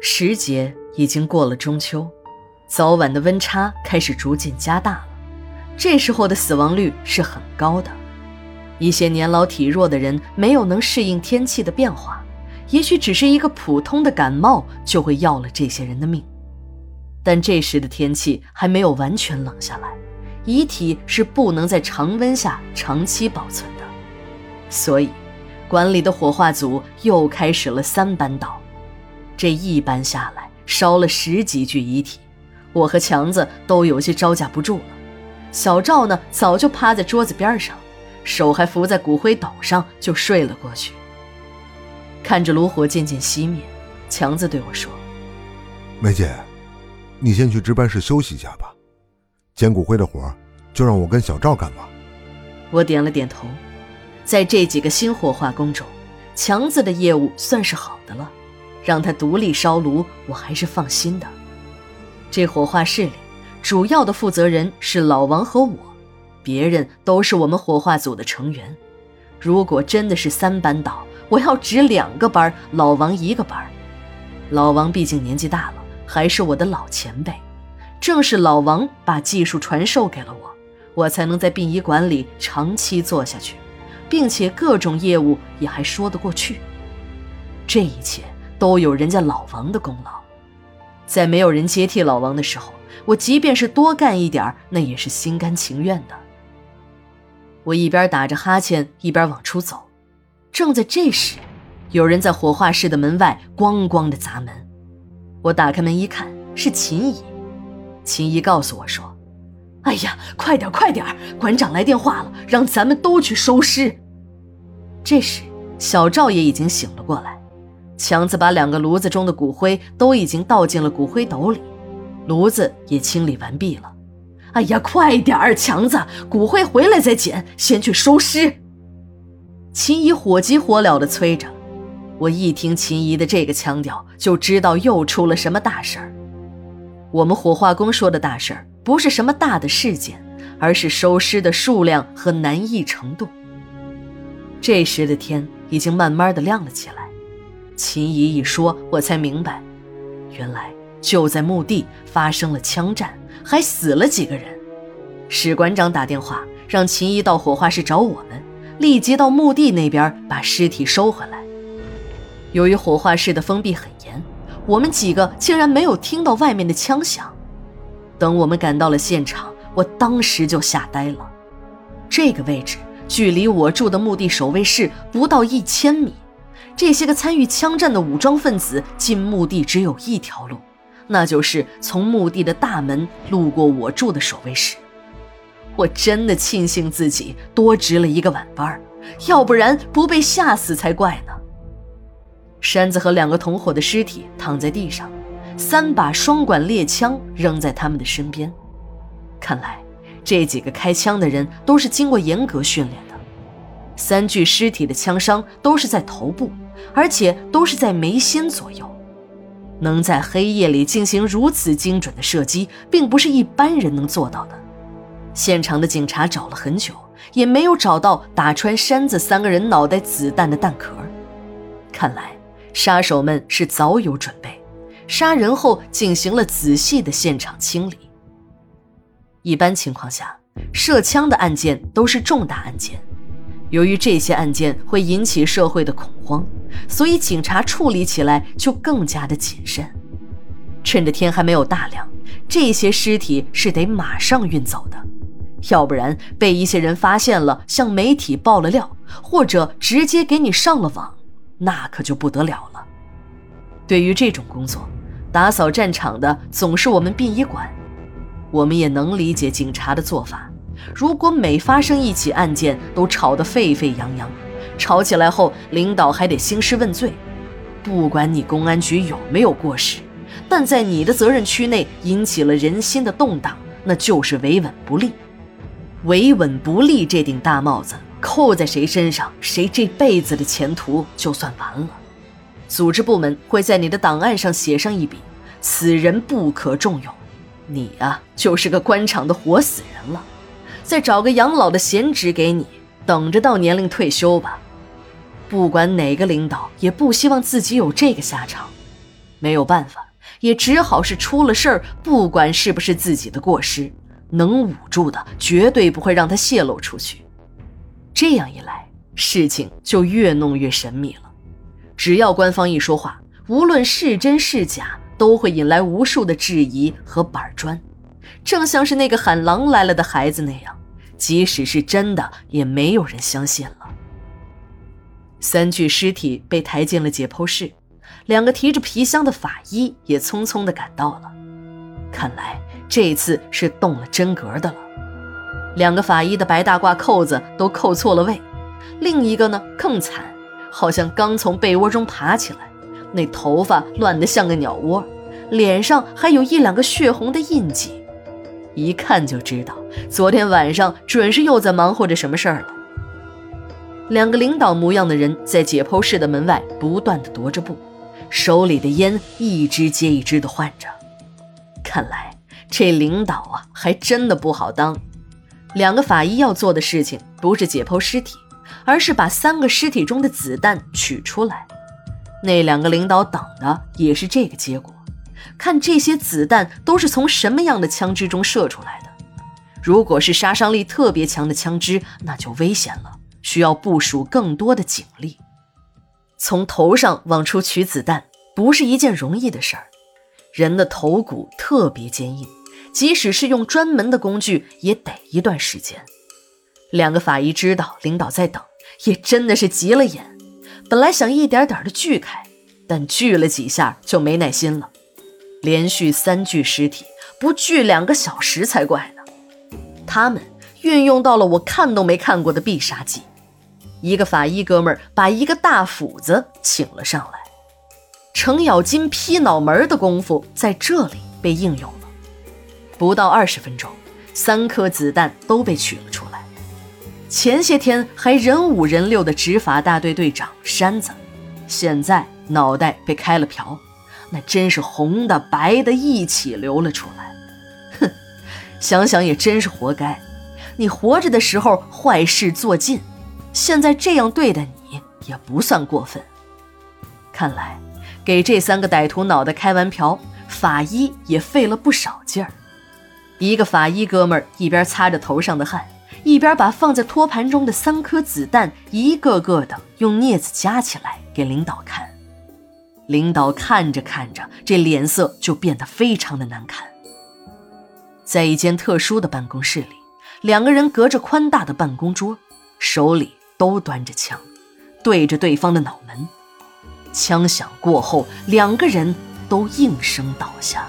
时节已经过了中秋，早晚的温差开始逐渐加大了。这时候的死亡率是很高的。一些年老体弱的人没有能适应天气的变化，也许只是一个普通的感冒就会要了这些人的命。但这时的天气还没有完全冷下来，遗体是不能在常温下长期保存的，所以馆里的火化组又开始了三班倒。这一班下来，烧了十几具遗体，我和强子都有些招架不住了。小赵呢，早就趴在桌子边上，手还扶在骨灰斗上，就睡了过去。看着炉火渐渐熄灭，强子对我说：“梅姐，你先去值班室休息一下吧，捡骨灰的活就让我跟小赵干吧。”我点了点头。在这几个新火化工中，强子的业务算是好的了。让他独立烧炉，我还是放心的。这火化室里，主要的负责人是老王和我，别人都是我们火化组的成员。如果真的是三班倒，我要值两个班，老王一个班。老王毕竟年纪大了，还是我的老前辈，正是老王把技术传授给了我，我才能在殡仪馆里长期做下去，并且各种业务也还说得过去。这一切。都有人家老王的功劳，在没有人接替老王的时候，我即便是多干一点那也是心甘情愿的。我一边打着哈欠，一边往出走。正在这时，有人在火化室的门外咣咣的砸门。我打开门一看，是秦姨。秦姨告诉我说：“哎呀，快点快点，馆长来电话了，让咱们都去收尸。”这时，小赵也已经醒了过来。强子把两个炉子中的骨灰都已经倒进了骨灰斗里，炉子也清理完毕了。哎呀，快点儿，强子，骨灰回来再捡，先去收尸。秦姨火急火燎地催着。我一听秦姨的这个腔调，就知道又出了什么大事儿。我们火化工说的大事儿，不是什么大的事件，而是收尸的数量和难易程度。这时的天已经慢慢的亮了起来。秦姨一说，我才明白，原来就在墓地发生了枪战，还死了几个人。史馆长打电话让秦姨到火化室找我们，立即到墓地那边把尸体收回来。由于火化室的封闭很严，我们几个竟然没有听到外面的枪响。等我们赶到了现场，我当时就吓呆了。这个位置距离我住的墓地守卫室不到一千米。这些个参与枪战的武装分子进墓地只有一条路，那就是从墓地的大门路过我住的守卫室。我真的庆幸自己多值了一个晚班，要不然不被吓死才怪呢。山子和两个同伙的尸体躺在地上，三把双管猎枪扔在他们的身边。看来这几个开枪的人都是经过严格训练的。三具尸体的枪伤都是在头部。而且都是在眉心左右，能在黑夜里进行如此精准的射击，并不是一般人能做到的。现场的警察找了很久，也没有找到打穿山子三个人脑袋子弹的弹壳。看来杀手们是早有准备，杀人后进行了仔细的现场清理。一般情况下，射枪的案件都是重大案件。由于这些案件会引起社会的恐慌，所以警察处理起来就更加的谨慎。趁着天还没有大亮，这些尸体是得马上运走的，要不然被一些人发现了，向媒体爆了料，或者直接给你上了网，那可就不得了了。对于这种工作，打扫战场的总是我们殡仪馆，我们也能理解警察的做法。如果每发生一起案件都吵得沸沸扬扬，吵起来后领导还得兴师问罪，不管你公安局有没有过失，但在你的责任区内引起了人心的动荡，那就是维稳不利。维稳不利这顶大帽子扣在谁身上，谁这辈子的前途就算完了。组织部门会在你的档案上写上一笔，此人不可重用，你呀就是个官场的活死人了。再找个养老的闲职给你，等着到年龄退休吧。不管哪个领导，也不希望自己有这个下场。没有办法，也只好是出了事儿，不管是不是自己的过失，能捂住的绝对不会让他泄露出去。这样一来，事情就越弄越神秘了。只要官方一说话，无论是真是假，都会引来无数的质疑和板砖。正像是那个喊狼来了的孩子那样，即使是真的，也没有人相信了。三具尸体被抬进了解剖室，两个提着皮箱的法医也匆匆地赶到了。看来这次是动了真格的了。两个法医的白大褂扣子都扣错了位，另一个呢更惨，好像刚从被窝中爬起来，那头发乱得像个鸟窝，脸上还有一两个血红的印记，一看就知道昨天晚上准是又在忙活着什么事儿了。两个领导模样的人在解剖室的门外不断的踱着步，手里的烟一支接一支的换着。看来这领导啊，还真的不好当。两个法医要做的事情不是解剖尸体，而是把三个尸体中的子弹取出来。那两个领导等的也是这个结果，看这些子弹都是从什么样的枪支中射出来的。如果是杀伤力特别强的枪支，那就危险了。需要部署更多的警力，从头上往出取子弹不是一件容易的事儿。人的头骨特别坚硬，即使是用专门的工具，也得一段时间。两个法医知道领导在等，也真的是急了眼。本来想一点点的锯开，但锯了几下就没耐心了。连续三具尸体，不锯两个小时才怪呢。他们运用到了我看都没看过的必杀技。一个法医哥们儿把一个大斧子请了上来，程咬金劈脑门的功夫在这里被应用了。不到二十分钟，三颗子弹都被取了出来。前些天还人五人六的执法大队队长山子，现在脑袋被开了瓢，那真是红的白的一起流了出来。哼，想想也真是活该。你活着的时候坏事做尽。现在这样对待你也不算过分。看来，给这三个歹徒脑袋开完瓢，法医也费了不少劲儿。一个法医哥们儿一边擦着头上的汗，一边把放在托盘中的三颗子弹一个个的用镊子夹起来给领导看。领导看着看着，这脸色就变得非常的难看。在一间特殊的办公室里，两个人隔着宽大的办公桌，手里。都端着枪，对着对方的脑门。枪响过后，两个人都应声倒下。